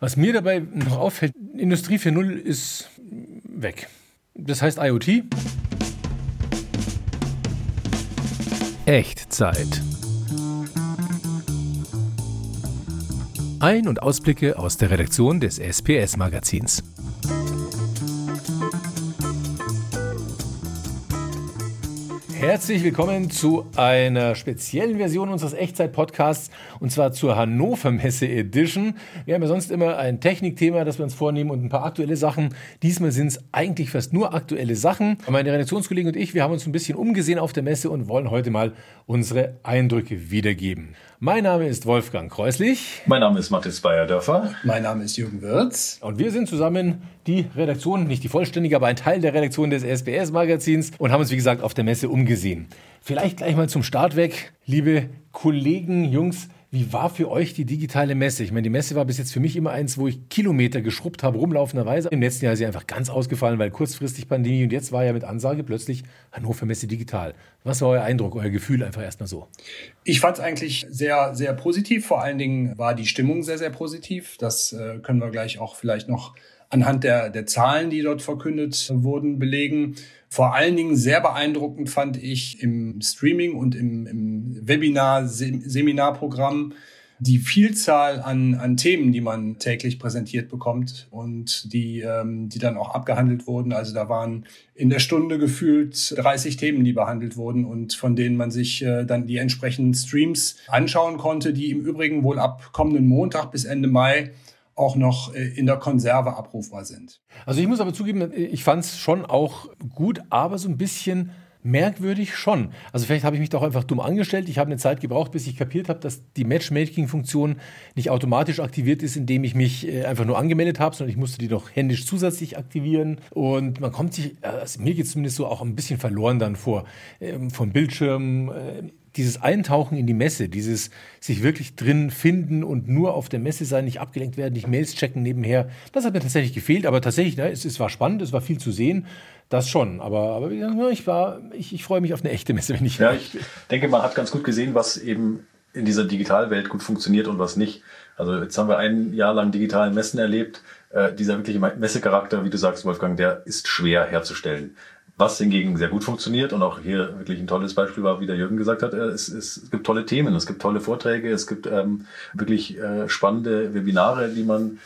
Was mir dabei noch auffällt, Industrie 4.0 ist weg. Das heißt IoT. Echtzeit. Ein- und Ausblicke aus der Redaktion des SPS-Magazins. Herzlich willkommen zu einer speziellen Version unseres Echtzeit-Podcasts und zwar zur Hannover Messe Edition. Wir haben ja sonst immer ein Technikthema, das wir uns vornehmen und ein paar aktuelle Sachen. Diesmal sind es eigentlich fast nur aktuelle Sachen. Meine Redaktionskollegen und ich, wir haben uns ein bisschen umgesehen auf der Messe und wollen heute mal unsere Eindrücke wiedergeben. Mein Name ist Wolfgang Kreuslich. Mein Name ist Mathis Bayerdörfer. Mein Name ist Jürgen Wirz. Und wir sind zusammen die Redaktion, nicht die vollständige, aber ein Teil der Redaktion des SBS-Magazins und haben uns, wie gesagt, auf der Messe umgesehen. Vielleicht gleich mal zum Start weg, liebe Kollegen, Jungs. Wie war für euch die digitale Messe? Ich meine, die Messe war bis jetzt für mich immer eins, wo ich Kilometer geschrubbt habe, rumlaufenderweise. Im letzten Jahr ist sie einfach ganz ausgefallen, weil kurzfristig Pandemie und jetzt war ja mit Ansage plötzlich Hannover Messe digital. Was war euer Eindruck, euer Gefühl einfach erstmal so? Ich fand es eigentlich sehr, sehr positiv. Vor allen Dingen war die Stimmung sehr, sehr positiv. Das äh, können wir gleich auch vielleicht noch anhand der, der Zahlen, die dort verkündet wurden, belegen. Vor allen Dingen sehr beeindruckend fand ich im Streaming und im, im Webinar-Seminarprogramm die Vielzahl an, an Themen, die man täglich präsentiert bekommt und die, ähm, die dann auch abgehandelt wurden. Also da waren in der Stunde gefühlt 30 Themen, die behandelt wurden und von denen man sich äh, dann die entsprechenden Streams anschauen konnte, die im Übrigen wohl ab kommenden Montag bis Ende Mai auch noch äh, in der Konserve abrufbar sind. Also ich muss aber zugeben, ich fand es schon auch gut, aber so ein bisschen merkwürdig schon. Also vielleicht habe ich mich doch einfach dumm angestellt. Ich habe eine Zeit gebraucht, bis ich kapiert habe, dass die Matchmaking-Funktion nicht automatisch aktiviert ist, indem ich mich äh, einfach nur angemeldet habe, sondern ich musste die doch händisch zusätzlich aktivieren. Und man kommt sich, also mir geht es zumindest so auch ein bisschen verloren dann vor, ähm, vom Bildschirm. Dieses Eintauchen in die Messe, dieses sich wirklich drin finden und nur auf der Messe sein, nicht abgelenkt werden, nicht Mails checken nebenher, das hat mir tatsächlich gefehlt. Aber tatsächlich, ne, es, es war spannend, es war viel zu sehen. Das schon, aber, aber ich, war, ich, ich freue mich auf eine echte Messe, wenn ich. Ja, ich denke, man hat ganz gut gesehen, was eben in dieser Digitalwelt gut funktioniert und was nicht. Also jetzt haben wir ein Jahr lang digitalen Messen erlebt. Äh, dieser wirkliche Messecharakter, wie du sagst, Wolfgang, der ist schwer herzustellen. Was hingegen sehr gut funktioniert und auch hier wirklich ein tolles Beispiel war, wie der Jürgen gesagt hat, äh, es, es gibt tolle Themen, es gibt tolle Vorträge, es gibt ähm, wirklich äh, spannende Webinare, die man,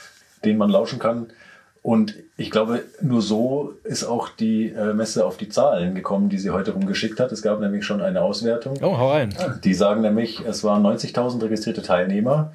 denen man lauschen kann. Und ich glaube, nur so ist auch die äh, Messe auf die Zahlen gekommen, die sie heute rumgeschickt hat. Es gab nämlich schon eine Auswertung. Oh, hau rein. Die sagen nämlich, es waren 90.000 registrierte Teilnehmer,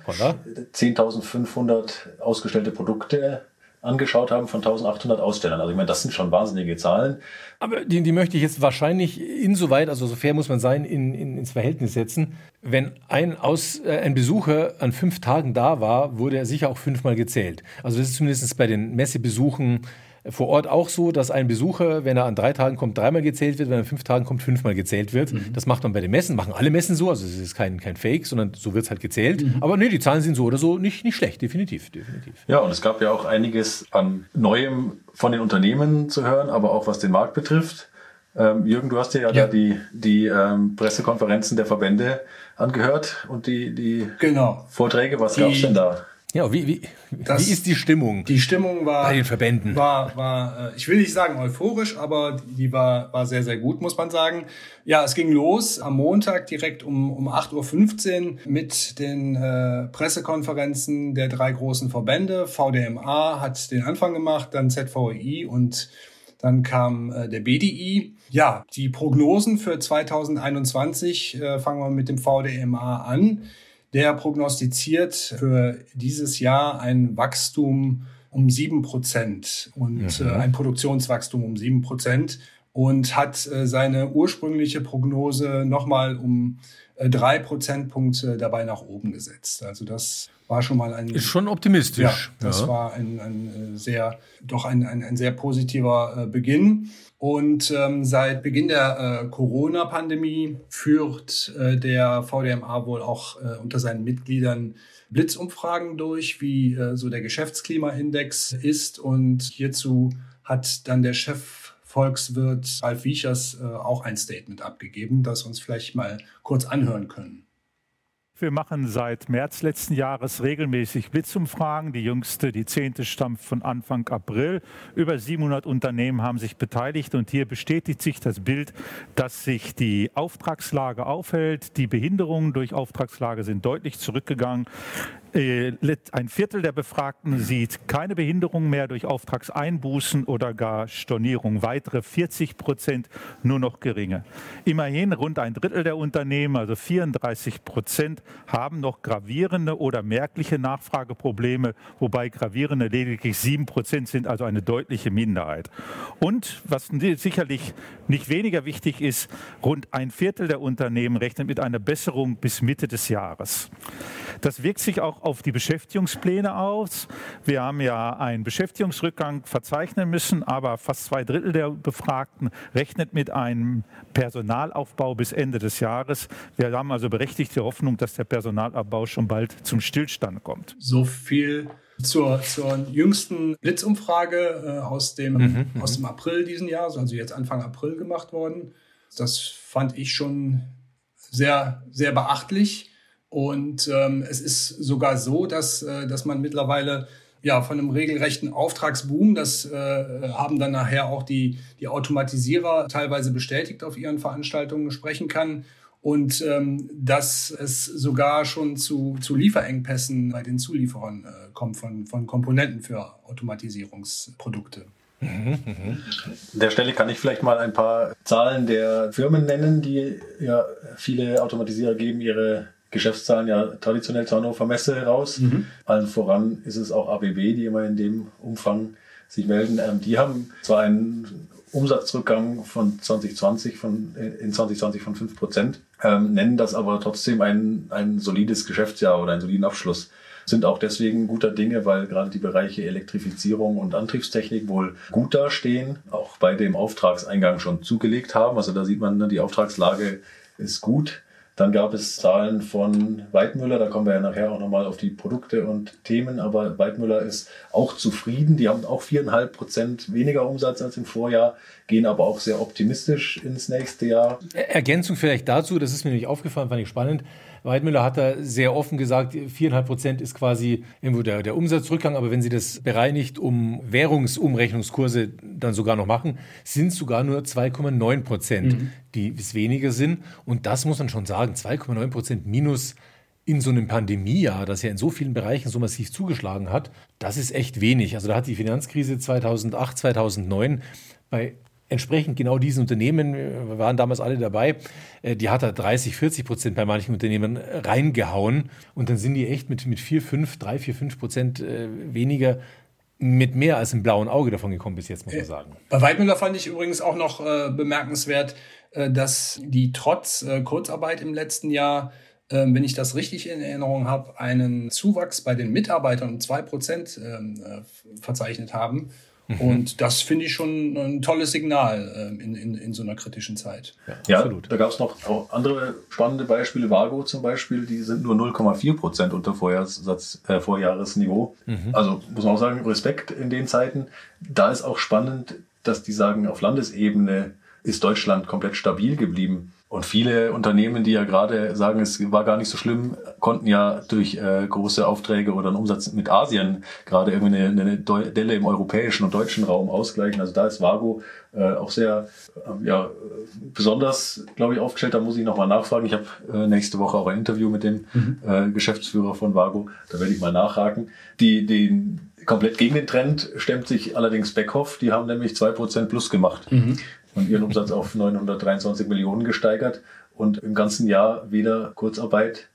10.500 ausgestellte Produkte angeschaut haben von 1800 Ausstellern. Also ich meine, das sind schon wahnsinnige Zahlen. Aber die, die möchte ich jetzt wahrscheinlich insoweit, also so fair muss man sein, in, in, ins Verhältnis setzen. Wenn ein, Aus, äh, ein Besucher an fünf Tagen da war, wurde er sicher auch fünfmal gezählt. Also das ist zumindest bei den Messebesuchen vor Ort auch so, dass ein Besucher, wenn er an drei Tagen kommt, dreimal gezählt wird, wenn er an fünf Tagen kommt, fünfmal gezählt wird. Mhm. Das macht man bei den Messen, machen alle Messen so, also es ist kein, kein Fake, sondern so wird es halt gezählt. Mhm. Aber nee, die Zahlen sind so oder so nicht, nicht schlecht, definitiv, definitiv. Ja, und es gab ja auch einiges an Neuem von den Unternehmen zu hören, aber auch was den Markt betrifft. Ähm, Jürgen, du hast dir ja, ja. da die, die ähm, Pressekonferenzen der Verbände angehört und die, die genau. Vorträge. Was gab es denn da? Ja, wie, wie, das, wie ist die Stimmung? Die Stimmung war bei den Verbänden. War, war, äh, ich will nicht sagen euphorisch, aber die war, war sehr, sehr gut, muss man sagen. Ja, es ging los am Montag direkt um, um 8.15 Uhr mit den äh, Pressekonferenzen der drei großen Verbände. VDMA hat den Anfang gemacht, dann ZVI und dann kam äh, der BDI. Ja, die Prognosen für 2021 äh, fangen wir mit dem VDMA an der prognostiziert für dieses Jahr ein Wachstum um sieben Prozent und mhm. äh, ein Produktionswachstum um sieben Prozent und hat äh, seine ursprüngliche Prognose nochmal um drei Prozentpunkte dabei nach oben gesetzt. Also das war schon mal ein ist schon optimistisch. Ja, das ja. war ein, ein äh, sehr doch ein, ein, ein sehr positiver äh, Beginn. Und ähm, seit Beginn der äh, Corona-Pandemie führt äh, der VDMA wohl auch äh, unter seinen Mitgliedern Blitzumfragen durch, wie äh, so der Geschäftsklimaindex ist. Und hierzu hat dann der Chef Volkswirt Ralf Wiechers äh, auch ein Statement abgegeben, das uns vielleicht mal kurz anhören können. Wir machen seit März letzten Jahres regelmäßig Blitzumfragen. Die jüngste, die zehnte, stammt von Anfang April. Über 700 Unternehmen haben sich beteiligt und hier bestätigt sich das Bild, dass sich die Auftragslage aufhält. Die Behinderungen durch Auftragslage sind deutlich zurückgegangen. Äh, ein Viertel der Befragten sieht keine Behinderung mehr durch Auftragseinbußen oder gar Stornierung. Weitere 40 Prozent nur noch geringe. Immerhin rund ein Drittel der Unternehmen, also 34 Prozent, haben noch gravierende oder merkliche Nachfrageprobleme, wobei gravierende lediglich 7 Prozent sind, also eine deutliche Minderheit. Und was sicherlich nicht weniger wichtig ist, rund ein Viertel der Unternehmen rechnet mit einer Besserung bis Mitte des Jahres. Das wirkt sich auch auf die Beschäftigungspläne aus. Wir haben ja einen Beschäftigungsrückgang verzeichnen müssen, aber fast zwei Drittel der Befragten rechnet mit einem Personalaufbau bis Ende des Jahres. Wir haben also berechtigte Hoffnung, dass der Personalabbau schon bald zum Stillstand kommt. So viel zur, zur jüngsten Blitzumfrage äh, aus, dem, mhm, mhm, aus dem April diesen Jahres, also jetzt Anfang April gemacht worden. Das fand ich schon sehr, sehr beachtlich. Und ähm, es ist sogar so, dass, äh, dass man mittlerweile ja von einem regelrechten Auftragsboom, das äh, haben dann nachher auch die, die Automatisierer teilweise bestätigt auf ihren Veranstaltungen sprechen kann. Und ähm, dass es sogar schon zu, zu Lieferengpässen bei den Zulieferern äh, kommt von, von Komponenten für Automatisierungsprodukte. An der Stelle kann ich vielleicht mal ein paar Zahlen der Firmen nennen, die ja viele Automatisierer geben ihre Geschäftszahlen ja traditionell zur Hannover Messe heraus. Mhm. Allen voran ist es auch ABB, die immer in dem Umfang sich melden. Ähm, die haben zwar einen Umsatzrückgang von 2020 von, äh, in 2020 von 5 Prozent, ähm, nennen das aber trotzdem ein, ein solides Geschäftsjahr oder einen soliden Abschluss. Sind auch deswegen guter Dinge, weil gerade die Bereiche Elektrifizierung und Antriebstechnik wohl gut dastehen, auch bei dem Auftragseingang schon zugelegt haben. Also da sieht man, ne, die Auftragslage ist gut. Dann gab es Zahlen von Weidmüller, da kommen wir ja nachher auch nochmal auf die Produkte und Themen, aber Weidmüller ist auch zufrieden. Die haben auch viereinhalb Prozent weniger Umsatz als im Vorjahr, gehen aber auch sehr optimistisch ins nächste Jahr. Ergänzung vielleicht dazu, das ist mir nämlich aufgefallen, fand ich spannend. Weidmüller hat da sehr offen gesagt, viereinhalb Prozent ist quasi irgendwo der, der Umsatzrückgang, aber wenn Sie das bereinigt um Währungsumrechnungskurse dann sogar noch machen, sind es sogar nur 2,9 Prozent, mhm. die es weniger sind. Und das muss man schon sagen, 2,9 Prozent minus in so einem Pandemiejahr, das ja in so vielen Bereichen so massiv zugeschlagen hat, das ist echt wenig. Also da hat die Finanzkrise 2008, 2009 bei entsprechend genau diesen Unternehmen, wir waren damals alle dabei, äh, die hat er 30, 40 Prozent bei manchen Unternehmen reingehauen und dann sind die echt mit, mit 4, 5, 3, 4, 5 Prozent äh, weniger mit mehr als einem blauen Auge davon gekommen bis jetzt, muss man äh, sagen. Bei Weidmüller fand ich übrigens auch noch äh, bemerkenswert, äh, dass die trotz äh, Kurzarbeit im letzten Jahr, wenn ich das richtig in Erinnerung habe, einen Zuwachs bei den Mitarbeitern um zwei Prozent ähm, verzeichnet haben. Mhm. Und das finde ich schon ein tolles Signal ähm, in, in, in so einer kritischen Zeit. Ja, ja absolut. Da gab es noch auch andere spannende Beispiele. Vago zum Beispiel, die sind nur 0,4 Prozent unter Vorjahressatz, äh, Vorjahresniveau. Mhm. Also muss man auch sagen, Respekt in den Zeiten. Da ist auch spannend, dass die sagen, auf Landesebene ist Deutschland komplett stabil geblieben. Und viele Unternehmen, die ja gerade sagen, es war gar nicht so schlimm, konnten ja durch äh, große Aufträge oder einen Umsatz mit Asien gerade irgendwie eine, eine Delle im europäischen und deutschen Raum ausgleichen. Also da ist Vago äh, auch sehr äh, ja, besonders, glaube ich, aufgestellt. Da muss ich nochmal nachfragen. Ich habe äh, nächste Woche auch ein Interview mit dem mhm. äh, Geschäftsführer von Vago. Da werde ich mal nachhaken. Die, die komplett gegen den Trend stemmt sich allerdings Beckhoff. Die haben nämlich zwei Prozent plus gemacht. Mhm und ihren Umsatz auf 923 Millionen gesteigert und im ganzen Jahr weder Kurzarbeit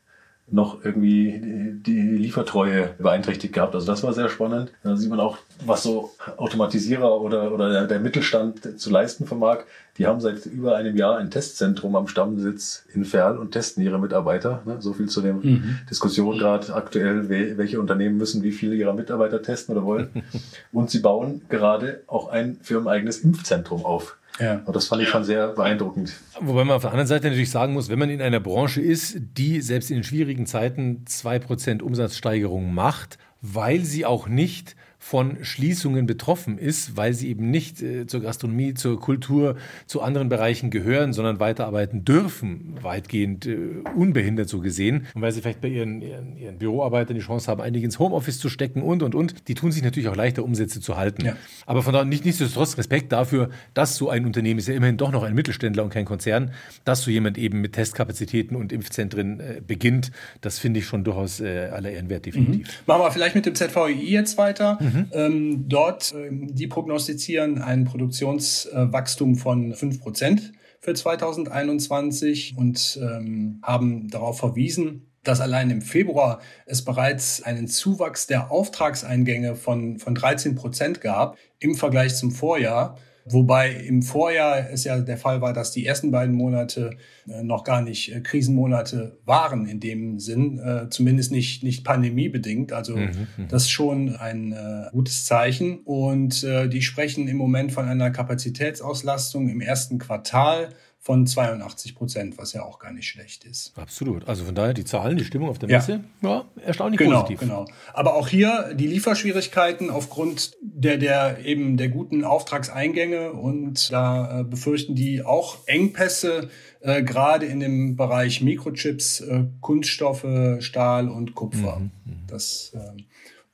noch irgendwie die Liefertreue beeinträchtigt gehabt. Also das war sehr spannend. Da sieht man auch, was so Automatisierer oder, oder der Mittelstand zu leisten vermag. Die haben seit über einem Jahr ein Testzentrum am Stammsitz in Ferl und testen ihre Mitarbeiter. Ne? So viel zu der mhm. Diskussion gerade aktuell, welche Unternehmen müssen wie viele ihrer Mitarbeiter testen oder wollen. Und sie bauen gerade auch ein firmeneigenes Impfzentrum auf. Ja. Und das fand ich schon sehr beeindruckend. Wobei man auf der anderen Seite natürlich sagen muss, wenn man in einer Branche ist, die selbst in schwierigen Zeiten zwei Prozent Umsatzsteigerung macht, weil sie auch nicht von Schließungen betroffen ist, weil sie eben nicht äh, zur Gastronomie, zur Kultur, zu anderen Bereichen gehören, sondern weiterarbeiten dürfen, weitgehend äh, unbehindert so gesehen. Und weil sie vielleicht bei ihren, ihren, ihren Büroarbeitern die Chance haben, einige ins Homeoffice zu stecken und, und, und. Die tun sich natürlich auch leichter, Umsätze zu halten. Ja. Aber von daher nicht, nichtsdestotrotz Respekt dafür, dass so ein Unternehmen ist ja immerhin doch noch ein Mittelständler und kein Konzern, dass so jemand eben mit Testkapazitäten und Impfzentren äh, beginnt. Das finde ich schon durchaus äh, aller Ehrenwert, definitiv. Mhm. Machen wir vielleicht mit dem ZVI jetzt weiter. Mhm. Mhm. Ähm, dort, ähm, die prognostizieren ein Produktionswachstum von 5 Prozent für 2021 und ähm, haben darauf verwiesen, dass allein im Februar es bereits einen Zuwachs der Auftragseingänge von, von 13 Prozent gab im Vergleich zum Vorjahr. Wobei im Vorjahr es ja der Fall war, dass die ersten beiden Monate äh, noch gar nicht äh, Krisenmonate waren in dem Sinn, äh, zumindest nicht, nicht pandemiebedingt. Also mhm, mhm. das ist schon ein gutes Zeichen. Und die sprechen im Moment von einer Kapazitätsauslastung im ersten Quartal von 82 Prozent, was ja auch gar nicht schlecht ist. Absolut. Also von daher die Zahlen, die Stimmung auf der Messe, ja, ja erstaunlich genau, positiv. Genau. Aber auch hier die Lieferschwierigkeiten aufgrund der, der eben der guten Auftragseingänge und da äh, befürchten die auch Engpässe, äh, gerade in dem Bereich Mikrochips, äh, Kunststoffe, Stahl und Kupfer. Mhm, mhm. das äh,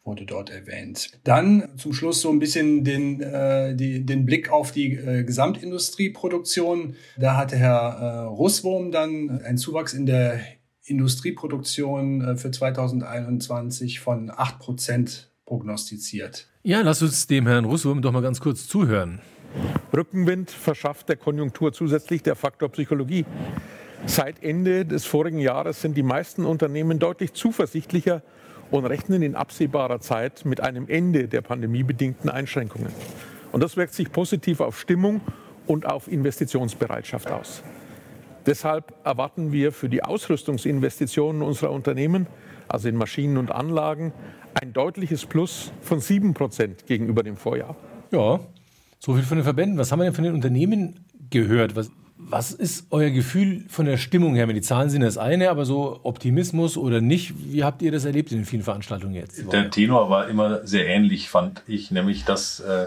wurde dort erwähnt. Dann zum Schluss so ein bisschen den, äh, die, den Blick auf die äh, Gesamtindustrieproduktion. Da hatte Herr äh, Russwurm dann einen Zuwachs in der Industrieproduktion äh, für 2021 von 8 Prozent prognostiziert. Ja, lass uns dem Herrn Russwurm doch mal ganz kurz zuhören. Rückenwind verschafft der Konjunktur zusätzlich der Faktor Psychologie. Seit Ende des vorigen Jahres sind die meisten Unternehmen deutlich zuversichtlicher und rechnen in absehbarer Zeit mit einem Ende der pandemiebedingten Einschränkungen. Und das wirkt sich positiv auf Stimmung und auf Investitionsbereitschaft aus. Deshalb erwarten wir für die Ausrüstungsinvestitionen unserer Unternehmen, also in Maschinen und Anlagen, ein deutliches Plus von 7 Prozent gegenüber dem Vorjahr. Ja, so viel von den Verbänden. Was haben wir denn von den Unternehmen gehört? Was, was ist euer Gefühl von der Stimmung her? Die Zahlen sind das eine, aber so Optimismus oder nicht, wie habt ihr das erlebt in den vielen Veranstaltungen jetzt? Der Tenor war immer sehr ähnlich, fand ich, nämlich dass äh,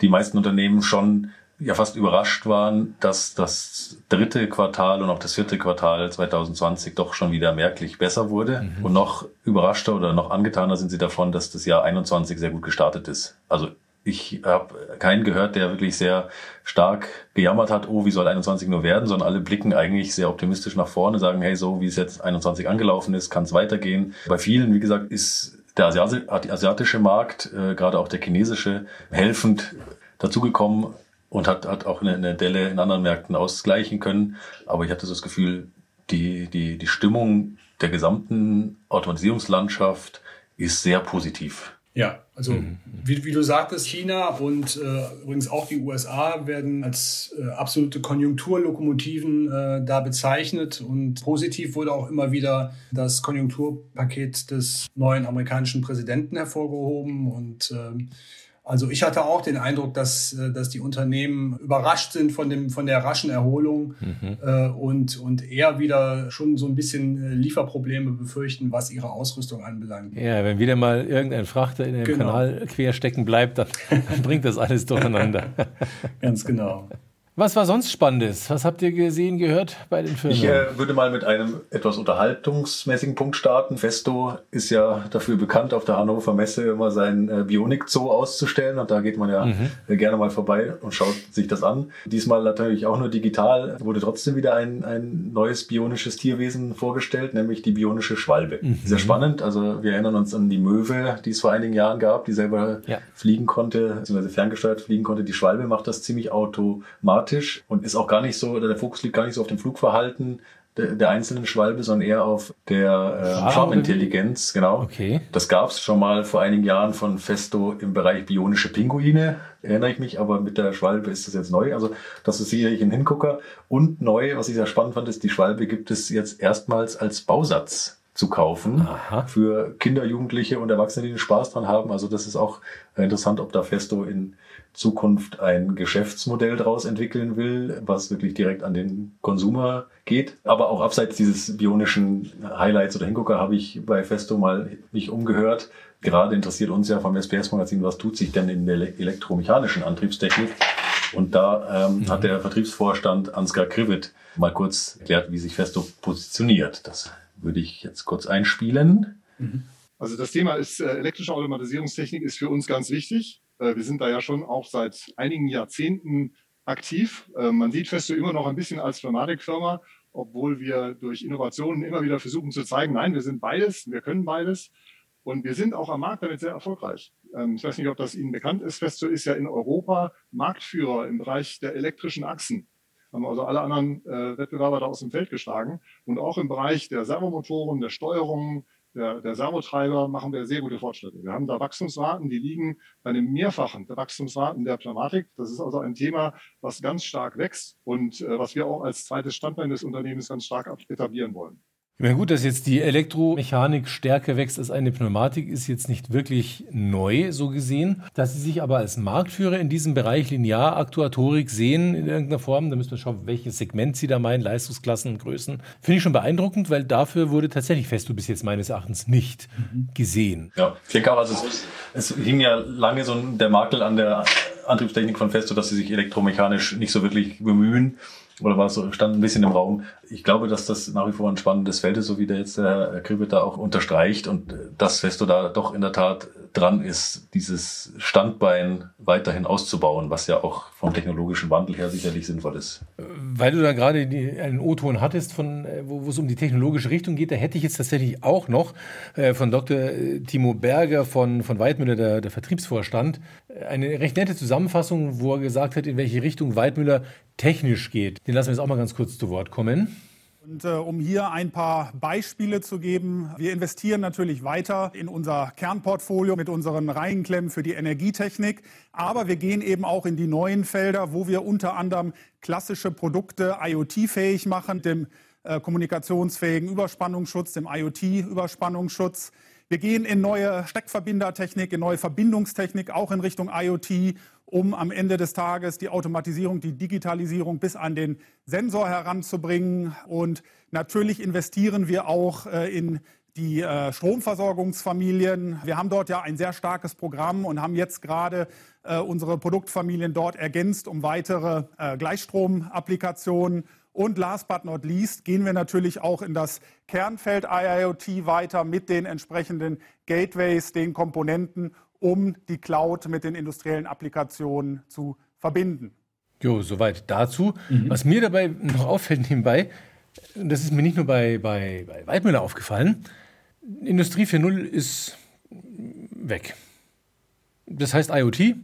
die meisten Unternehmen schon ja fast überrascht waren, dass das dritte Quartal und auch das vierte Quartal 2020 doch schon wieder merklich besser wurde. Mhm. Und noch überraschter oder noch angetaner sind sie davon, dass das Jahr 21 sehr gut gestartet ist. Also ich habe keinen gehört, der wirklich sehr stark gejammert hat, oh, wie soll 21 nur werden, sondern alle blicken eigentlich sehr optimistisch nach vorne, sagen, hey, so wie es jetzt 21 angelaufen ist, kann es weitergehen. Bei vielen, wie gesagt, ist der asiatische Markt, äh, gerade auch der chinesische, helfend dazugekommen und hat, hat auch eine, eine Delle in anderen Märkten ausgleichen können. Aber ich hatte so das Gefühl, die, die, die Stimmung der gesamten Automatisierungslandschaft ist sehr positiv. Ja, also mhm. wie, wie, du sagtest, China und äh, übrigens auch die USA werden als äh, absolute Konjunkturlokomotiven äh, da bezeichnet. Und positiv wurde auch immer wieder das Konjunkturpaket des neuen amerikanischen Präsidenten hervorgehoben. Und ähm, also ich hatte auch den Eindruck, dass, äh, dass die Unternehmen überrascht sind von, dem, von der raschen Erholung mhm. äh, und, und eher wieder schon so ein bisschen äh, Lieferprobleme befürchten, was ihre Ausrüstung anbelangt. Ja, wenn wieder mal irgendein Frachter in dem genau. Kanal quer stecken bleibt, dann bringt das alles durcheinander. Ganz genau. Was war sonst Spannendes? Was habt ihr gesehen, gehört bei den Filmen? Ich äh, würde mal mit einem etwas unterhaltungsmäßigen Punkt starten. Festo ist ja dafür bekannt, auf der Hannover Messe immer sein äh, Bionik-Zoo auszustellen. Und da geht man ja mhm. Äh, gerne mal vorbei und schaut sich das an. Diesmal natürlich auch nur digital. Wurde trotzdem wieder ein, ein neues bionisches Tierwesen vorgestellt, nämlich die bionische Schwalbe. Mhm. Sehr spannend. Also wir erinnern uns an die Möwe, die es vor einigen Jahren gab, die selber ja. fliegen konnte, beziehungsweise ferngesteuert fliegen konnte. Die Schwalbe macht das ziemlich automatisch pragmatisch und ist auch gar nicht so, oder der Fokus liegt gar nicht so auf dem Flugverhalten der, der einzelnen Schwalbe, sondern eher auf der äh, Farmintelligenz. Genau. Okay. Das gab es schon mal vor einigen Jahren von Festo im Bereich bionische Pinguine, erinnere ich mich, aber mit der Schwalbe ist das jetzt neu. Also das ist sicherlich ein Hingucker. Und neu, was ich sehr spannend fand, ist, die Schwalbe gibt es jetzt erstmals als Bausatz zu kaufen Aha. für Kinder, Jugendliche und Erwachsene, die Spaß dran haben. Also das ist auch interessant, ob da Festo in Zukunft ein Geschäftsmodell daraus entwickeln will, was wirklich direkt an den Konsumer geht. Aber auch abseits dieses bionischen Highlights oder Hingucker habe ich bei Festo mal mich umgehört gerade interessiert uns ja vom SPS-Magazin, was tut sich denn in der elektromechanischen Antriebstechnik? Und da ähm, mhm. hat der Vertriebsvorstand Ansgar Krivet mal kurz erklärt, wie sich Festo positioniert. Das würde ich jetzt kurz einspielen. Mhm. Also das Thema ist äh, elektrische Automatisierungstechnik ist für uns ganz wichtig. Äh, wir sind da ja schon auch seit einigen Jahrzehnten aktiv. Äh, man sieht Festo immer noch ein bisschen als Pneumatikfirma, obwohl wir durch Innovationen immer wieder versuchen zu zeigen, nein, wir sind beides, wir können beides. Und wir sind auch am Markt damit sehr erfolgreich. Ähm, ich weiß nicht, ob das Ihnen bekannt ist. Festo ist ja in Europa Marktführer im Bereich der elektrischen Achsen haben also alle anderen äh, Wettbewerber da aus dem Feld geschlagen. Und auch im Bereich der Servomotoren, der Steuerung, der, der Servotreiber machen wir sehr gute Fortschritte. Wir haben da Wachstumsraten, die liegen bei einem Mehrfachen der Wachstumsraten der Pneumatik. Das ist also ein Thema, was ganz stark wächst und äh, was wir auch als zweites Standbein des Unternehmens ganz stark etablieren wollen. Ja gut, dass jetzt die Elektromechanik stärker wächst als eine Pneumatik, ist jetzt nicht wirklich neu so gesehen. Dass Sie sich aber als Marktführer in diesem Bereich Linearaktuatorik sehen in irgendeiner Form, da müssen wir schauen, welches Segment Sie da meinen, Leistungsklassen, Größen, finde ich schon beeindruckend, weil dafür wurde tatsächlich Festo bis jetzt meines Erachtens nicht mhm. gesehen. Ja, ich denke auch, also es, es hing ja lange so der Makel an der Antriebstechnik von Festo, dass sie sich elektromechanisch nicht so wirklich bemühen oder war es so, stand ein bisschen im Raum. Ich glaube, dass das nach wie vor ein spannendes Feld ist, so wie der jetzt der Herr Kribbet da auch unterstreicht und dass Festo da doch in der Tat dran ist, dieses Standbein weiterhin auszubauen, was ja auch vom technologischen Wandel her sicherlich sinnvoll ist. Weil du da gerade die, einen O-Ton hattest, von, äh, wo, wo es um die technologische Richtung geht, da hätte ich jetzt tatsächlich auch noch äh, von Dr. Äh, Timo Berger von, von Weidmüller, der, der Vertriebsvorstand, äh, eine recht nette Zusammenfassung, wo er gesagt hat, in welche Richtung Weidmüller technisch geht. Den lassen wir jetzt auch mal ganz kurz zu Wort kommen. Und äh, um hier ein paar Beispiele zu geben, wir investieren natürlich weiter in unser Kernportfolio mit unseren Reihenklemmen für die Energietechnik, aber wir gehen eben auch in die neuen Felder, wo wir unter anderem klassische Produkte IoT-fähig machen, dem äh, kommunikationsfähigen Überspannungsschutz, dem IoT-Überspannungsschutz. Wir gehen in neue Steckverbindertechnik, in neue Verbindungstechnik, auch in Richtung IoT um am Ende des Tages die Automatisierung, die Digitalisierung bis an den Sensor heranzubringen. Und natürlich investieren wir auch äh, in die äh, Stromversorgungsfamilien. Wir haben dort ja ein sehr starkes Programm und haben jetzt gerade äh, unsere Produktfamilien dort ergänzt um weitere Gleichstromapplikationen. Und last but not least gehen wir natürlich auch in das Kernfeld IIoT weiter mit den entsprechenden Gateways, den Komponenten, um die Cloud mit den industriellen Applikationen zu verbinden. Jo, soweit dazu. Mhm. Was mir dabei noch auffällt nebenbei, und das ist mir nicht nur bei, bei, bei Weidmüller aufgefallen, Industrie 4.0 ist weg. Das heißt IoT,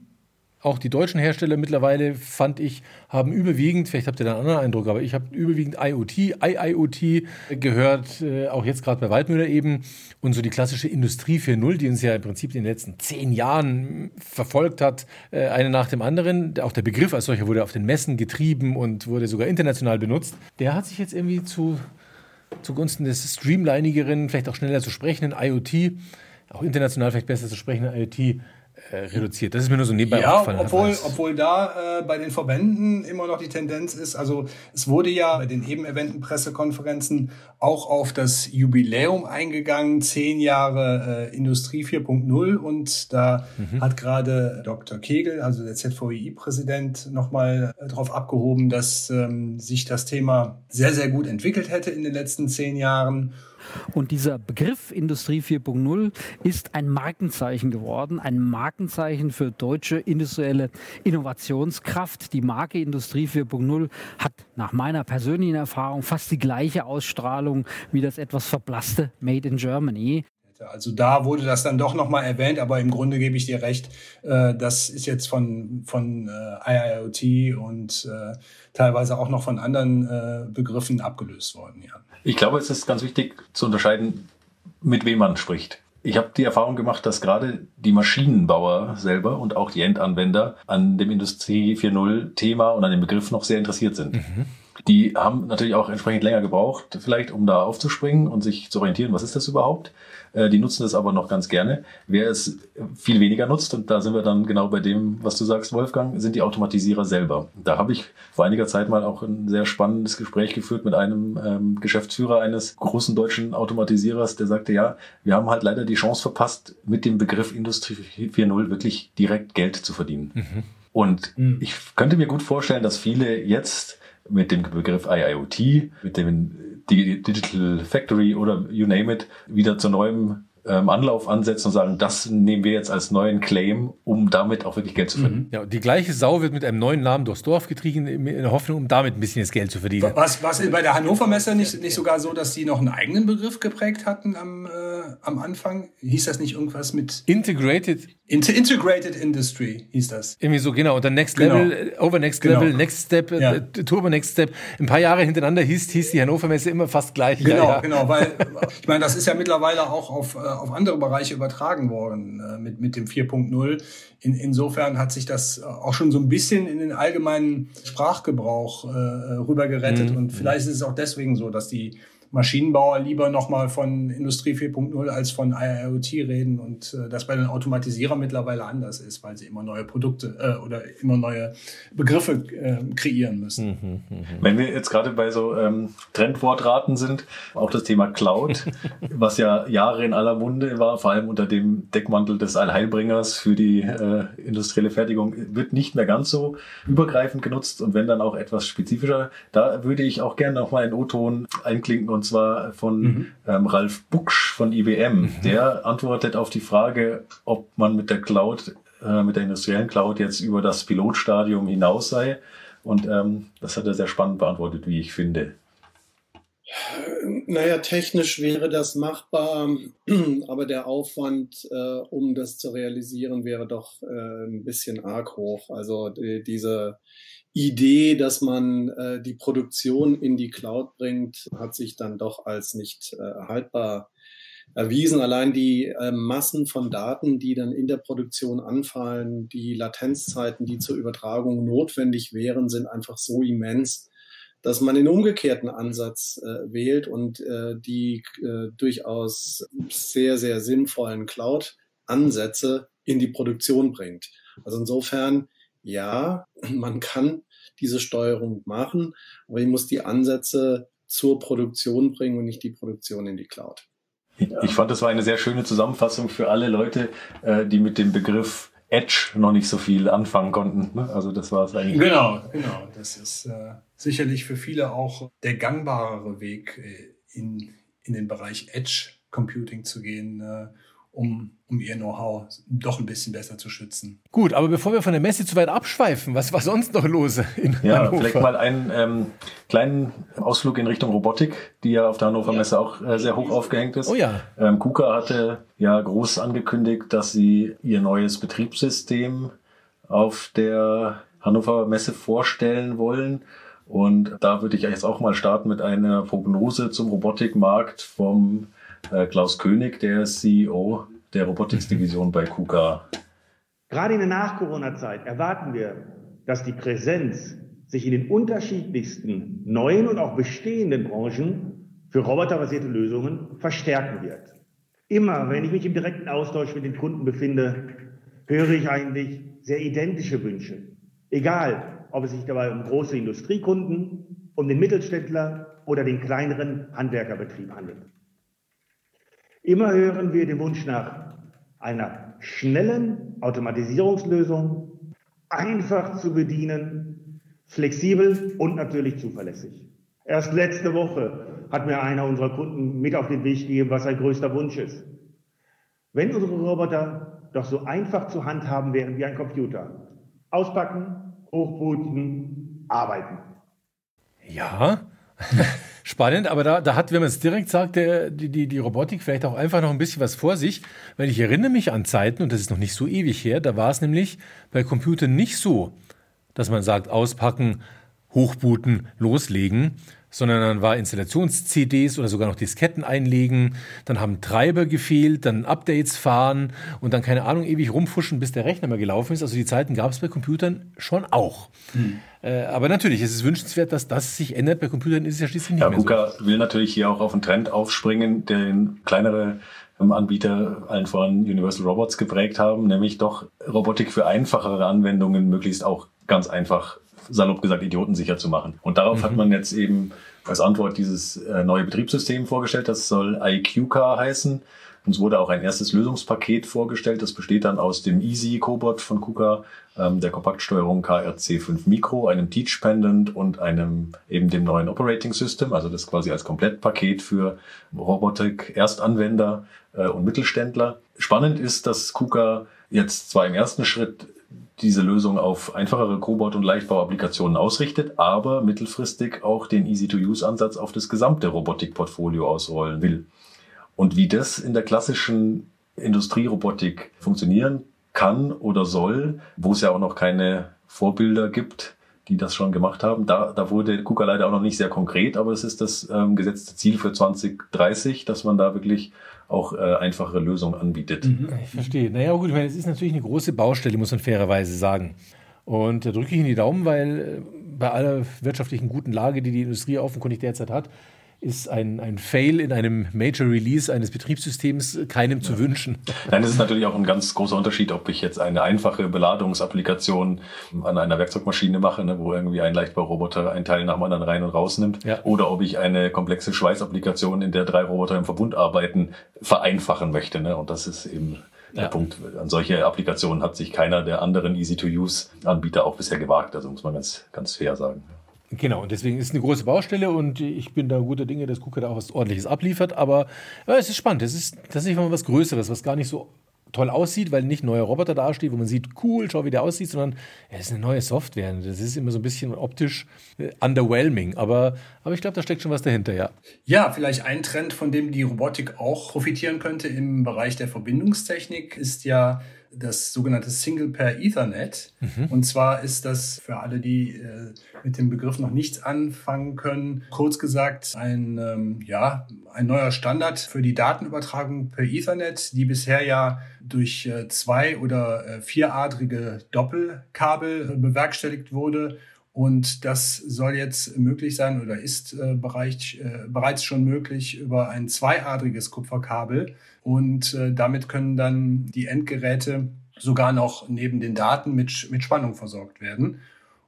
auch die deutschen Hersteller mittlerweile, fand ich, haben überwiegend, vielleicht habt ihr da einen anderen Eindruck, aber ich habe überwiegend IoT, IIoT gehört, äh, auch jetzt gerade bei Waldmüller eben. Und so die klassische Industrie 4.0, die uns ja im Prinzip in den letzten zehn Jahren verfolgt hat, äh, eine nach dem anderen. Auch der Begriff als solcher wurde auf den Messen getrieben und wurde sogar international benutzt. Der hat sich jetzt irgendwie zu, zugunsten des streamlinigeren, vielleicht auch schneller zu sprechenden IoT, auch international vielleicht besser zu sprechenden IoT äh, reduziert. Das ist mir nur so nebenbei ja, aufgefallen. Obwohl, obwohl da äh, bei den Verbänden immer noch die Tendenz ist, also es wurde ja bei den eben erwähnten Pressekonferenzen auch auf das Jubiläum eingegangen, zehn Jahre äh, Industrie 4.0 und da mhm. hat gerade Dr. Kegel, also der ZVI-Präsident, nochmal äh, darauf abgehoben, dass ähm, sich das Thema sehr, sehr gut entwickelt hätte in den letzten zehn Jahren und dieser Begriff Industrie 4.0 ist ein Markenzeichen geworden, ein Markenzeichen für deutsche industrielle Innovationskraft. Die Marke Industrie 4.0 hat nach meiner persönlichen Erfahrung fast die gleiche Ausstrahlung wie das etwas verblasste Made in Germany. Also da wurde das dann doch nochmal erwähnt, aber im Grunde gebe ich dir recht, äh, das ist jetzt von, von äh, IIoT und äh, teilweise auch noch von anderen äh, Begriffen abgelöst worden. Ja. Ich glaube, es ist ganz wichtig zu unterscheiden, mit wem man spricht. Ich habe die Erfahrung gemacht, dass gerade die Maschinenbauer selber und auch die Endanwender an dem Industrie 4.0 Thema und an dem Begriff noch sehr interessiert sind. Mhm. Die haben natürlich auch entsprechend länger gebraucht, vielleicht, um da aufzuspringen und sich zu orientieren, was ist das überhaupt. Äh, die nutzen das aber noch ganz gerne. Wer es viel weniger nutzt, und da sind wir dann genau bei dem, was du sagst, Wolfgang, sind die Automatisierer selber. Da habe ich vor einiger Zeit mal auch ein sehr spannendes Gespräch geführt mit einem ähm, Geschäftsführer eines großen deutschen Automatisierers, der sagte, ja, wir haben halt leider die Chance verpasst, mit dem Begriff Industrie 4.0 wirklich direkt Geld zu verdienen. Mhm. Und mhm. ich könnte mir gut vorstellen, dass viele jetzt mit dem Begriff IIoT, mit dem Digital Factory oder you name it, wieder zu neuem ähm, Anlauf ansetzen und sagen, das nehmen wir jetzt als neuen Claim, um damit auch wirklich Geld zu verdienen. Mhm. Ja, die gleiche Sau wird mit einem neuen Namen durchs Dorf getrieben, in der Hoffnung, um damit ein bisschen das Geld zu verdienen. Was, was bei der Hannover Messe nicht, nicht sogar so, dass die noch einen eigenen Begriff geprägt hatten am, äh, am Anfang? Hieß das nicht irgendwas mit Integrated Integrated Industry hieß das. Irgendwie so, genau. Und dann Next genau. Level, äh, Over Next genau. Level, Next Step, ja. äh, Turbo Next Step. Ein paar Jahre hintereinander hieß, hieß die Hannover Messe immer fast gleich. Genau, ja, ja. genau, weil ich meine, das ist ja mittlerweile auch auf, äh, auf andere Bereiche übertragen worden äh, mit, mit dem 4.0. In, insofern hat sich das auch schon so ein bisschen in den allgemeinen Sprachgebrauch äh, rübergerettet. Mhm. Und vielleicht ist es auch deswegen so, dass die Maschinenbauer lieber nochmal von Industrie 4.0 als von IoT reden und äh, das bei den Automatisierern mittlerweile anders ist, weil sie immer neue Produkte äh, oder immer neue Begriffe äh, kreieren müssen. Mhm, mh, mh. Wenn wir jetzt gerade bei so ähm, Trendwortraten sind, auch das Thema Cloud, was ja Jahre in aller Munde war, vor allem unter dem Deckmantel des Allheilbringers für die äh, industrielle Fertigung, wird nicht mehr ganz so übergreifend genutzt und wenn dann auch etwas spezifischer. Da würde ich auch gerne nochmal einen O-Ton einklinken und zwar von mhm. ähm, Ralf Bucksch von IBM. Mhm. Der antwortet auf die Frage, ob man mit der Cloud, äh, mit der industriellen Cloud jetzt über das Pilotstadium hinaus sei. Und ähm, das hat er sehr spannend beantwortet, wie ich finde. Naja, technisch wäre das machbar, aber der Aufwand, äh, um das zu realisieren, wäre doch äh, ein bisschen arg hoch. Also die, diese Idee, dass man äh, die Produktion in die Cloud bringt, hat sich dann doch als nicht äh, haltbar erwiesen. Allein die äh, Massen von Daten, die dann in der Produktion anfallen, die Latenzzeiten, die zur Übertragung notwendig wären, sind einfach so immens, dass man den umgekehrten Ansatz äh, wählt und äh, die äh, durchaus sehr, sehr sinnvollen Cloud-Ansätze in die Produktion bringt. Also insofern, ja, man kann diese Steuerung machen, aber ich muss die Ansätze zur Produktion bringen und nicht die Produktion in die Cloud. Ich fand, das war eine sehr schöne Zusammenfassung für alle Leute, äh, die mit dem Begriff Edge noch nicht so viel anfangen konnten. Ne? Also das war es eigentlich. Genau, genau. Das ist äh, sicherlich für viele auch der gangbarere Weg äh, in, in den Bereich Edge Computing zu gehen. Äh, um, um ihr Know-how doch ein bisschen besser zu schützen. Gut, aber bevor wir von der Messe zu weit abschweifen, was war sonst noch los in ja, Hannover? Vielleicht mal einen ähm, kleinen Ausflug in Richtung Robotik, die ja auf der Hannover Messe auch äh, sehr hoch aufgehängt ist. Oh ja. Ähm, KUKA hatte ja groß angekündigt, dass sie ihr neues Betriebssystem auf der Hannover Messe vorstellen wollen. Und da würde ich jetzt auch mal starten mit einer Prognose zum Robotikmarkt vom äh, Klaus König, der CEO der Robotics-Division bei KUKA. Gerade in der Nach-Corona-Zeit erwarten wir, dass die Präsenz sich in den unterschiedlichsten neuen und auch bestehenden Branchen für roboterbasierte Lösungen verstärken wird. Immer, wenn ich mich im direkten Austausch mit den Kunden befinde, höre ich eigentlich sehr identische Wünsche. Egal, ob es sich dabei um große Industriekunden, um den Mittelständler oder den kleineren Handwerkerbetrieb handelt. Immer hören wir den Wunsch nach einer schnellen Automatisierungslösung, einfach zu bedienen, flexibel und natürlich zuverlässig. Erst letzte Woche hat mir einer unserer Kunden mit auf den Weg gegeben, was sein größter Wunsch ist. Wenn unsere Roboter doch so einfach zu handhaben wären wie ein Computer. Auspacken, hochbooten, arbeiten. Ja, spannend, aber da, da hat, wenn man es direkt sagt, der, die, die, die Robotik vielleicht auch einfach noch ein bisschen was vor sich. Weil ich erinnere mich an Zeiten, und das ist noch nicht so ewig her, da war es nämlich bei Computern nicht so, dass man sagt, auspacken, hochbooten, loslegen, sondern dann war Installations-CDs oder sogar noch Disketten einlegen, dann haben Treiber gefehlt, dann Updates fahren und dann keine Ahnung ewig rumfuschen, bis der Rechner mal gelaufen ist. Also die Zeiten gab es bei Computern schon auch. Hm. Äh, aber natürlich, es ist wünschenswert, dass das sich ändert. Bei Computern ist es ja schließlich nicht ja, mehr KUKA so. will natürlich hier auch auf einen Trend aufspringen, den kleinere ähm, Anbieter, allen voran Universal Robots, geprägt haben, nämlich doch Robotik für einfachere Anwendungen möglichst auch ganz einfach salopp gesagt, idiotensicher zu machen. Und darauf mhm. hat man jetzt eben als Antwort dieses äh, neue Betriebssystem vorgestellt. Das soll IQCar heißen. Uns wurde auch ein erstes Lösungspaket vorgestellt. Das besteht dann aus dem Easy Cobot von KUKA, ähm, der Kompaktsteuerung KRC5 Micro, einem Teach Pendant und einem eben dem neuen Operating System. Also das quasi als Komplettpaket für Robotik, Erstanwender äh, und Mittelständler. Spannend ist, dass KUKA jetzt zwar im ersten Schritt diese Lösung auf einfachere Cobot- und Leichtbau-Applikationen ausrichtet, aber mittelfristig auch den Easy-to-Use-Ansatz auf das gesamte Robotikportfolio ausrollen will. Und wie das in der klassischen Industrierobotik funktionieren kann oder soll, wo es ja auch noch keine Vorbilder gibt, die das schon gemacht haben. Da, da wurde KUKA leider auch noch nicht sehr konkret, aber es ist das ähm, gesetzte Ziel für 2030, dass man da wirklich auch äh, einfachere Lösungen anbietet. Mhm, ich verstehe. Naja, gut, ich meine, es ist natürlich eine große Baustelle, muss man fairerweise sagen. Und da drücke ich Ihnen die Daumen, weil äh, bei aller wirtschaftlichen guten Lage, die die Industrie offenkundig derzeit hat, ist ein, ein Fail in einem Major Release eines Betriebssystems keinem zu wünschen. Nein, es ist natürlich auch ein ganz großer Unterschied, ob ich jetzt eine einfache Beladungsapplikation an einer Werkzeugmaschine mache, ne, wo irgendwie ein Leichtbauroboter einen Teil nach dem anderen rein und rausnimmt, ja. oder ob ich eine komplexe Schweißapplikation, in der drei Roboter im Verbund arbeiten, vereinfachen möchte. Ne? Und das ist eben der ja. Punkt. An solche Applikationen hat sich keiner der anderen Easy-to-Use-Anbieter auch bisher gewagt. Also muss man ganz, ganz fair sagen. Genau, und deswegen ist es eine große Baustelle und ich bin da guter Dinge, dass KUKA da auch was Ordentliches abliefert. Aber ja, es ist spannend. Es ist tatsächlich mal was Größeres, was gar nicht so toll aussieht, weil nicht neuer Roboter dasteht, wo man sieht, cool, schau, wie der aussieht, sondern es ist eine neue Software. Das ist immer so ein bisschen optisch äh, underwhelming. Aber, aber ich glaube, da steckt schon was dahinter, ja. Ja, vielleicht ein Trend, von dem die Robotik auch profitieren könnte im Bereich der Verbindungstechnik, ist ja das sogenannte Single Pair Ethernet. Mhm. Und zwar ist das für alle, die äh, mit dem Begriff noch nichts anfangen können, kurz gesagt ein, ähm, ja, ein neuer Standard für die Datenübertragung per Ethernet, die bisher ja durch äh, zwei- oder äh, vieradrige Doppelkabel bewerkstelligt wurde. Und das soll jetzt möglich sein oder ist äh, bereits, äh, bereits schon möglich über ein zweiadriges Kupferkabel und äh, damit können dann die Endgeräte sogar noch neben den Daten mit, mit Spannung versorgt werden.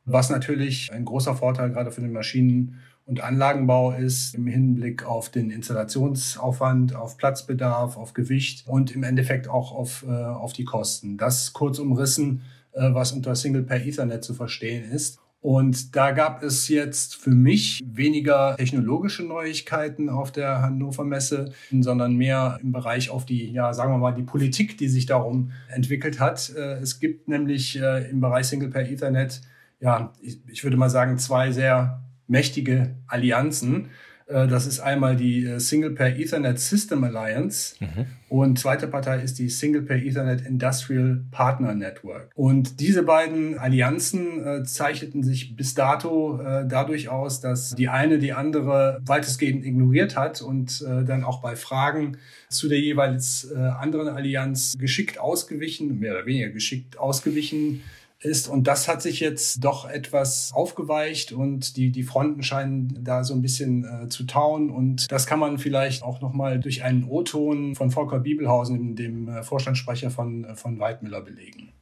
Was natürlich ein großer Vorteil gerade für den Maschinen- und Anlagenbau ist im Hinblick auf den Installationsaufwand, auf Platzbedarf, auf Gewicht und im Endeffekt auch auf, äh, auf die Kosten. Das kurz umrissen, äh, was unter Single Pair Ethernet zu verstehen ist. Und da gab es jetzt für mich weniger technologische Neuigkeiten auf der Hannover Messe, sondern mehr im Bereich auf die, ja, sagen wir mal, die Politik, die sich darum entwickelt hat. Äh, es gibt nämlich äh, im Bereich Single Pair Ethernet, ja, ich würde mal sagen, zwei sehr mächtige Allianzen. Äh, das ist einmal die äh, Single Pair Ethernet System Alliance mhm. und zweite Partei ist die Single Pair Ethernet Industrial Partner Network. Und diese beiden Allianzen äh, zeichneten sich bis dato äh, dadurch aus, dass die eine die andere weitestgehend ignoriert hat und äh, dann auch bei Fragen zu der jeweils anderen Allianz geschickt ausgewichen, mehr oder weniger geschickt ausgewichen ist. Und das hat sich jetzt doch etwas aufgeweicht und die, die Fronten scheinen da so ein bisschen äh, zu tauen. Und das kann man vielleicht auch nochmal durch einen O-Ton von Volker Bibelhausen, dem äh, Vorstandssprecher von, äh, von Weidmüller, belegen.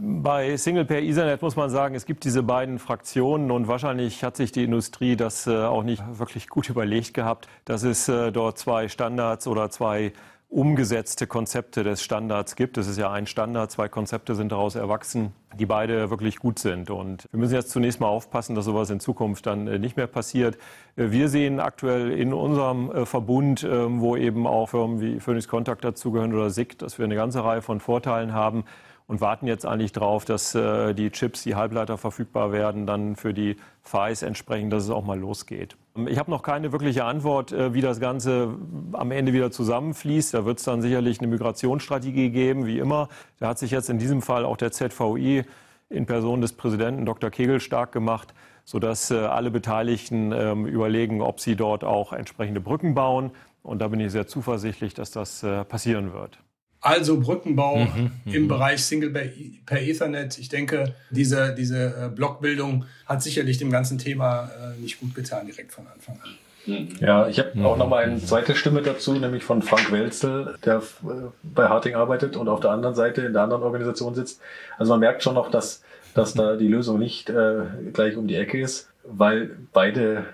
Bei Single Pair Ethernet muss man sagen, es gibt diese beiden Fraktionen und wahrscheinlich hat sich die Industrie das äh, auch nicht wirklich gut überlegt gehabt, dass es äh, dort zwei Standards oder zwei umgesetzte Konzepte des Standards gibt. Es ist ja ein Standard, zwei Konzepte sind daraus erwachsen, die beide wirklich gut sind. Und wir müssen jetzt zunächst mal aufpassen, dass sowas in Zukunft dann äh, nicht mehr passiert. Äh, wir sehen aktuell in unserem äh, Verbund, ähm, wo eben auch Firmen wie Phoenix Contact dazugehören oder SICK, dass wir eine ganze Reihe von Vorteilen haben und warten jetzt eigentlich darauf, dass die Chips, die Halbleiter verfügbar werden, dann für die FAIs entsprechend, dass es auch mal losgeht. Ich habe noch keine wirkliche Antwort, äh, wie das Ganze am Ende wieder zusammenfließt. Da wird es dann sicherlich eine Migrationsstrategie geben, wie immer. Da hat sich jetzt in diesem Fall auch der ZVI in Person des Präsidenten Dr. Kegel stark gemacht, sodass äh, alle Beteiligten ähm, überlegen, ob sie dort auch entsprechende Brücken bauen. Und da bin ich sehr zuversichtlich, dass das äh, passieren wird. Also Brückenbau mhm, mhm, im Bereich Single per Ethernet. Ich denke, diese, diese äh, Blockbildung hat sicherlich dem ganzen Thema nicht gut getan, direkt von Anfang an. Ja, ich habe auch noch mal eine zweite Stimme dazu, nämlich von Frank Welzel, der äh, bei Harting arbeitet und auf der anderen Seite in der anderen Organisation sitzt. Also man merkt schon noch, dass, dass da die Lösung nicht äh, gleich um die Ecke ist, weil beide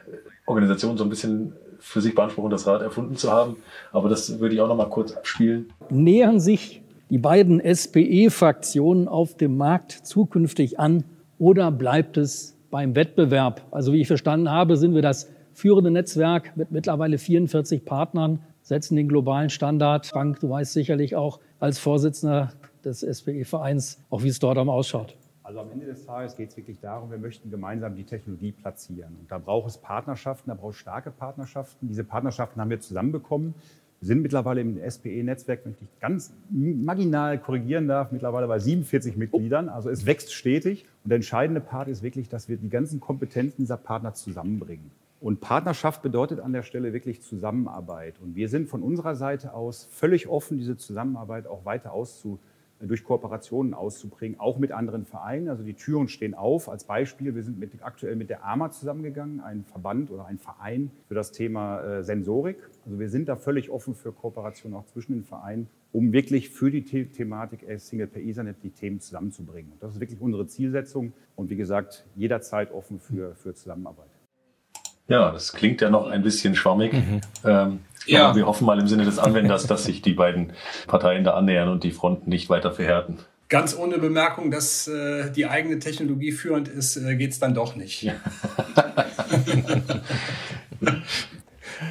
Organisationen so ein bisschen für sich beanspruchen, das Rad erfunden zu haben. Aber das würde ich auch noch mal kurz abspielen. Nähern sich die beiden SPE-Fraktionen auf dem Markt zukünftig an oder bleibt es beim Wettbewerb? Also wie ich verstanden habe, sind wir das führende Netzwerk mit mittlerweile 44 Partnern, setzen den globalen Standard. Frank, du weißt sicherlich auch als Vorsitzender des SPE-Vereins auch, wie es dort am ausschaut. Also am Ende des Tages geht es wirklich darum, wir möchten gemeinsam die Technologie platzieren. Und da braucht es Partnerschaften, da braucht es starke Partnerschaften. Diese Partnerschaften haben wir zusammenbekommen. Wir sind mittlerweile im SPE-Netzwerk, wenn ich ganz marginal korrigieren darf, mittlerweile bei 47 Mitgliedern. Also es wächst stetig. Und der entscheidende Part ist wirklich, dass wir die ganzen Kompetenzen dieser Partner zusammenbringen. Und Partnerschaft bedeutet an der Stelle wirklich Zusammenarbeit. Und wir sind von unserer Seite aus völlig offen, diese Zusammenarbeit auch weiter auszu, durch Kooperationen auszubringen, auch mit anderen Vereinen. Also die Türen stehen auf. Als Beispiel, wir sind mit, aktuell mit der AMA zusammengegangen, ein Verband oder ein Verein für das Thema äh, Sensorik. Also wir sind da völlig offen für Kooperationen auch zwischen den Vereinen, um wirklich für die The Thematik Single per Ethernet die Themen zusammenzubringen. Und das ist wirklich unsere Zielsetzung und wie gesagt, jederzeit offen für, für Zusammenarbeit. Ja, das klingt ja noch ein bisschen schwammig. Mhm. Ähm, ja. wir hoffen mal im Sinne des Anwenders, dass sich die beiden Parteien da annähern und die Fronten nicht weiter verhärten. Ganz ohne Bemerkung, dass äh, die eigene Technologie führend ist, äh, geht es dann doch nicht. Ja.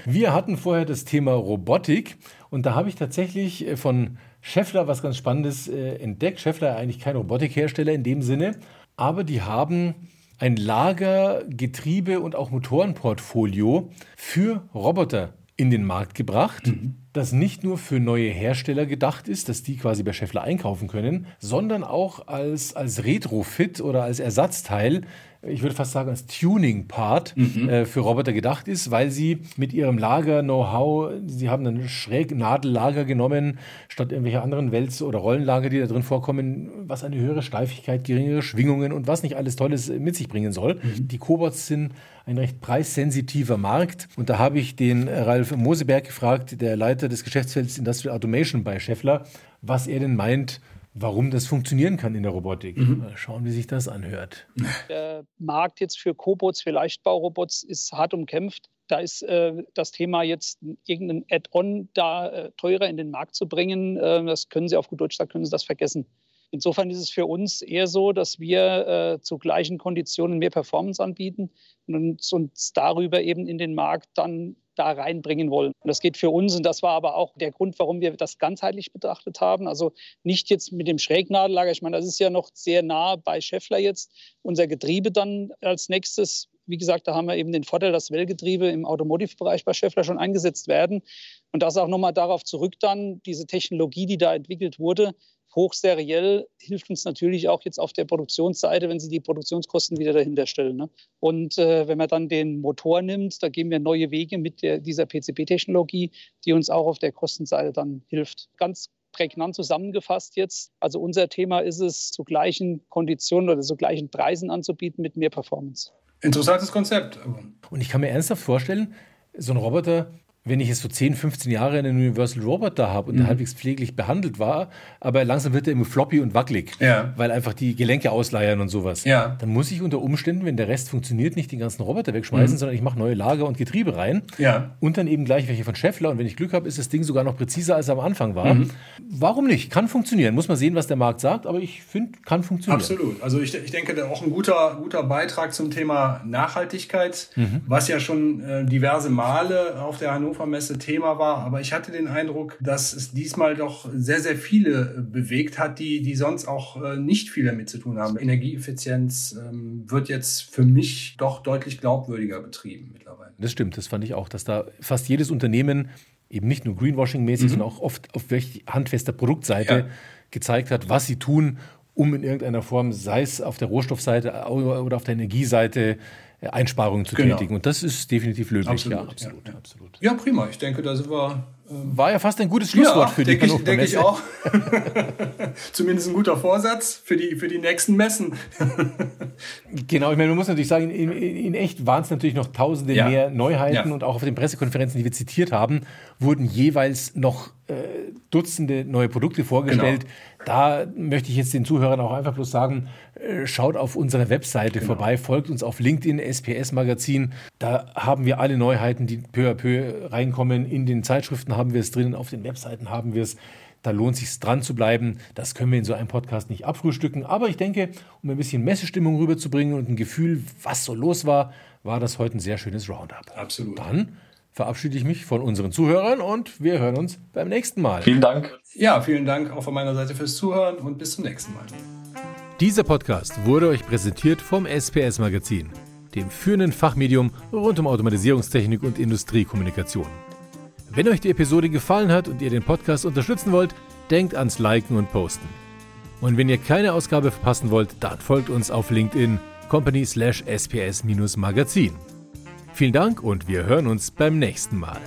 wir hatten vorher das Thema Robotik und da habe ich tatsächlich äh, von Scheffler was ganz Spannendes äh, entdeckt. Scheffler eigentlich kein Robotikhersteller in dem Sinne, aber die haben ein Lager, Getriebe und auch Motorenportfolio für Roboter in den Markt gebracht, mhm. das nicht nur für neue Hersteller gedacht ist, dass die quasi bei Scheffler einkaufen können, sondern auch als, als Retrofit oder als Ersatzteil ich würde fast sagen, als Tuning-Part mhm. äh, für Roboter gedacht ist, weil sie mit ihrem Lager-Know-how, sie haben ein schräg Nadellager genommen, statt irgendwelcher anderen Wälz- oder Rollenlager, die da drin vorkommen, was eine höhere Steifigkeit, geringere Schwingungen und was nicht alles Tolles mit sich bringen soll. Mhm. Die Cobots sind ein recht preissensitiver Markt. Und da habe ich den Ralf Moseberg gefragt, der Leiter des Geschäftsfelds Industrial Automation bei Scheffler, was er denn meint, warum das funktionieren kann in der Robotik. Mhm. Mal schauen, wie sich das anhört. Der Markt jetzt für Cobots, für Leichtbaurobots ist hart umkämpft. Da ist äh, das Thema jetzt irgendein Add-on da äh, teurer in den Markt zu bringen, äh, das können Sie auf gut Deutsch sagen, können Sie das vergessen. Insofern ist es für uns eher so, dass wir äh, zu gleichen Konditionen mehr Performance anbieten und uns darüber eben in den Markt dann da reinbringen wollen. Und das geht für uns und das war aber auch der Grund, warum wir das ganzheitlich betrachtet haben. Also nicht jetzt mit dem Schrägnadellager, ich meine, das ist ja noch sehr nah bei Scheffler jetzt. Unser Getriebe dann als nächstes, wie gesagt, da haben wir eben den Vorteil, dass Wellgetriebe im Automotive-Bereich bei Scheffler schon eingesetzt werden. Und das auch nochmal darauf zurück dann, diese Technologie, die da entwickelt wurde, hochseriell hilft uns natürlich auch jetzt auf der Produktionsseite, wenn Sie die Produktionskosten wieder dahinter stellen. Ne? Und äh, wenn man dann den Motor nimmt, da gehen wir neue Wege mit der, dieser PCB-Technologie, die uns auch auf der Kostenseite dann hilft. Ganz prägnant zusammengefasst jetzt. Also unser Thema ist es, zu gleichen Konditionen oder zu gleichen Preisen anzubieten mit mehr Performance. Interessantes Konzept. Und ich kann mir ernsthaft vorstellen, so ein Roboter wenn ich jetzt so 10, 15 Jahre einen Universal Robot da habe und mhm. der halbwegs pfleglich behandelt war, aber langsam wird er immer floppy und wackelig, ja. weil einfach die Gelenke ausleiern und sowas. Ja. Dann muss ich unter Umständen, wenn der Rest funktioniert, nicht den ganzen Roboter wegschmeißen, mhm. sondern ich mache neue Lager und Getriebe rein ja. und dann eben gleich welche von Scheffler und wenn ich Glück habe, ist das Ding sogar noch präziser, als er am Anfang war. Mhm. Warum nicht? Kann funktionieren. Muss man sehen, was der Markt sagt, aber ich finde, kann funktionieren. Absolut. Also ich, ich denke, auch ein guter, guter Beitrag zum Thema Nachhaltigkeit, mhm. was ja schon äh, diverse Male auf der Hannover Messe Thema war, aber ich hatte den Eindruck, dass es diesmal doch sehr, sehr viele äh, bewegt hat, die, die sonst auch äh, nicht viel damit zu tun haben. Energieeffizienz ähm, wird jetzt für mich doch deutlich glaubwürdiger betrieben mittlerweile. Das stimmt, das fand ich auch, dass da fast jedes Unternehmen eben nicht nur Greenwashing-mäßig, mhm. sondern auch oft auf welch handfester Produktseite ja. gezeigt hat, was sie tun, um in irgendeiner Form, sei es auf der Rohstoffseite oder auf der Energieseite, Einsparungen zu genau. tätigen. Und das ist definitiv löblich. Absolut, ja, absolut, ja, ja. absolut. Ja, prima. Ich denke, da sind wir. Ähm War ja fast ein gutes Schlusswort ja, für die denke ich auch. Zumindest ein guter Vorsatz für die, für die nächsten Messen. genau, ich meine, man muss natürlich sagen, in, in echt waren es natürlich noch tausende mehr Neuheiten und auch auf den Pressekonferenzen, die wir zitiert haben, wurden jeweils noch äh, Dutzende neue Produkte vorgestellt. Genau. Da möchte ich jetzt den Zuhörern auch einfach bloß sagen, äh, schaut auf unsere Webseite genau. vorbei, folgt uns auf LinkedIn, SPS Magazin. Da haben wir alle Neuheiten, die peu à peu reinkommen. In den Zeitschriften haben wir es drin, auf den Webseiten haben wir es. Da lohnt es sich dran zu bleiben. Das können wir in so einem Podcast nicht abfrühstücken. Aber ich denke, um ein bisschen Messestimmung rüberzubringen und ein Gefühl, was so los war, war das heute ein sehr schönes Roundup. Absolut. Dann verabschiede ich mich von unseren Zuhörern und wir hören uns beim nächsten Mal. Vielen Dank. Ja, vielen Dank auch von meiner Seite fürs Zuhören und bis zum nächsten Mal. Dieser Podcast wurde euch präsentiert vom SPS Magazin, dem führenden Fachmedium rund um Automatisierungstechnik und Industriekommunikation. Wenn euch die Episode gefallen hat und ihr den Podcast unterstützen wollt, denkt ans Liken und Posten. Und wenn ihr keine Ausgabe verpassen wollt, dann folgt uns auf LinkedIn company slash sps-magazin. Vielen Dank und wir hören uns beim nächsten Mal.